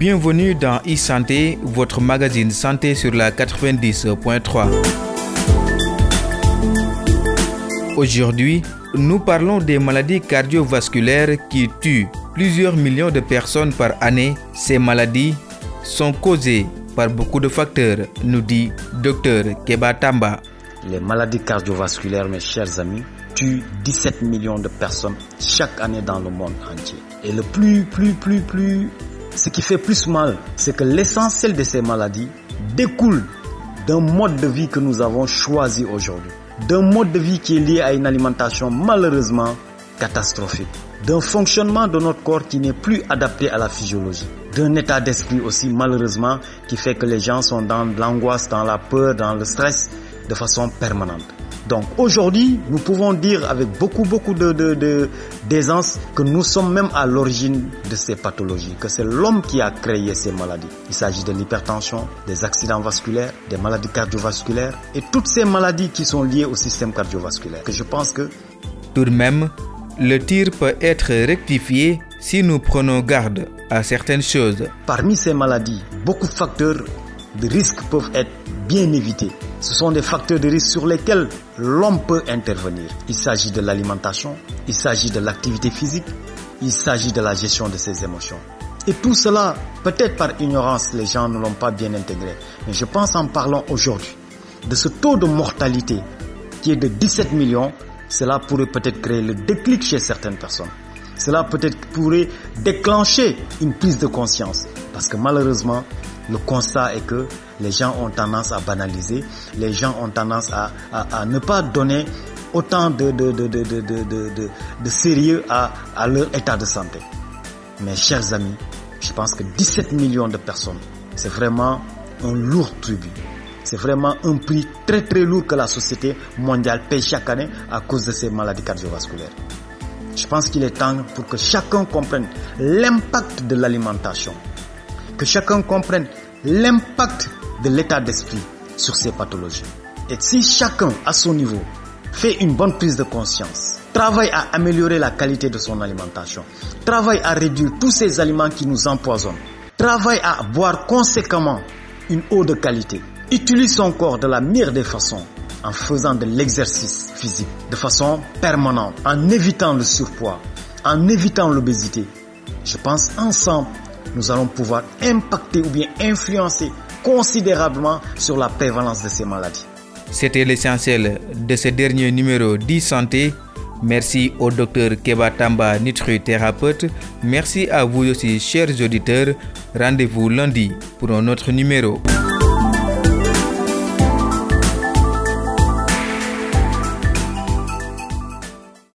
Bienvenue dans e-santé, votre magazine santé sur la 90.3. Aujourd'hui, nous parlons des maladies cardiovasculaires qui tuent plusieurs millions de personnes par année. Ces maladies sont causées par beaucoup de facteurs, nous dit Dr Keba Tamba. Les maladies cardiovasculaires, mes chers amis, tuent 17 millions de personnes chaque année dans le monde entier. Et le plus, plus, plus, plus, ce qui fait plus mal, c'est que l'essentiel de ces maladies découle d'un mode de vie que nous avons choisi aujourd'hui. D'un mode de vie qui est lié à une alimentation malheureusement catastrophique. D'un fonctionnement de notre corps qui n'est plus adapté à la physiologie. D'un état d'esprit aussi malheureusement qui fait que les gens sont dans l'angoisse, dans la peur, dans le stress de façon permanente. Donc aujourd'hui, nous pouvons dire avec beaucoup, beaucoup de, d'aisance que nous sommes même à l'origine de ces pathologies, que c'est l'homme qui a créé ces maladies. Il s'agit de l'hypertension, des accidents vasculaires, des maladies cardiovasculaires et toutes ces maladies qui sont liées au système cardiovasculaire. Que je pense que... Tout de même, le tir peut être rectifié si nous prenons garde à certaines choses. Parmi ces maladies, beaucoup de facteurs de risque peuvent être bien évités. Ce sont des facteurs de risque sur lesquels l'homme peut intervenir. Il s'agit de l'alimentation, il s'agit de l'activité physique, il s'agit de la gestion de ses émotions. Et tout cela, peut-être par ignorance, les gens ne l'ont pas bien intégré. Mais je pense en parlant aujourd'hui de ce taux de mortalité qui est de 17 millions, cela pourrait peut-être créer le déclic chez certaines personnes. Cela peut-être pourrait déclencher une prise de conscience. Parce que malheureusement, le constat est que les gens ont tendance à banaliser, les gens ont tendance à, ne pas donner autant de, sérieux à, à leur état de santé. Mes chers amis, je pense que 17 millions de personnes, c'est vraiment un lourd tribut. C'est vraiment un prix très très lourd que la société mondiale paye chaque année à cause de ces maladies cardiovasculaires. Je pense qu'il est temps pour que chacun comprenne l'impact de l'alimentation, que chacun comprenne l'impact de l'état d'esprit sur ces pathologies. Et si chacun, à son niveau, fait une bonne prise de conscience, travaille à améliorer la qualité de son alimentation, travaille à réduire tous ces aliments qui nous empoisonnent, travaille à boire conséquemment une eau de qualité, utilise son corps de la meilleure des façons en faisant de l'exercice physique de façon permanente, en évitant le surpoids, en évitant l'obésité. Je pense ensemble, nous allons pouvoir impacter ou bien influencer considérablement sur la prévalence de ces maladies. C'était l'essentiel de ce dernier numéro d'e-santé. Merci au docteur Keba Tamba. Merci à vous aussi, chers auditeurs. Rendez-vous lundi pour un autre numéro.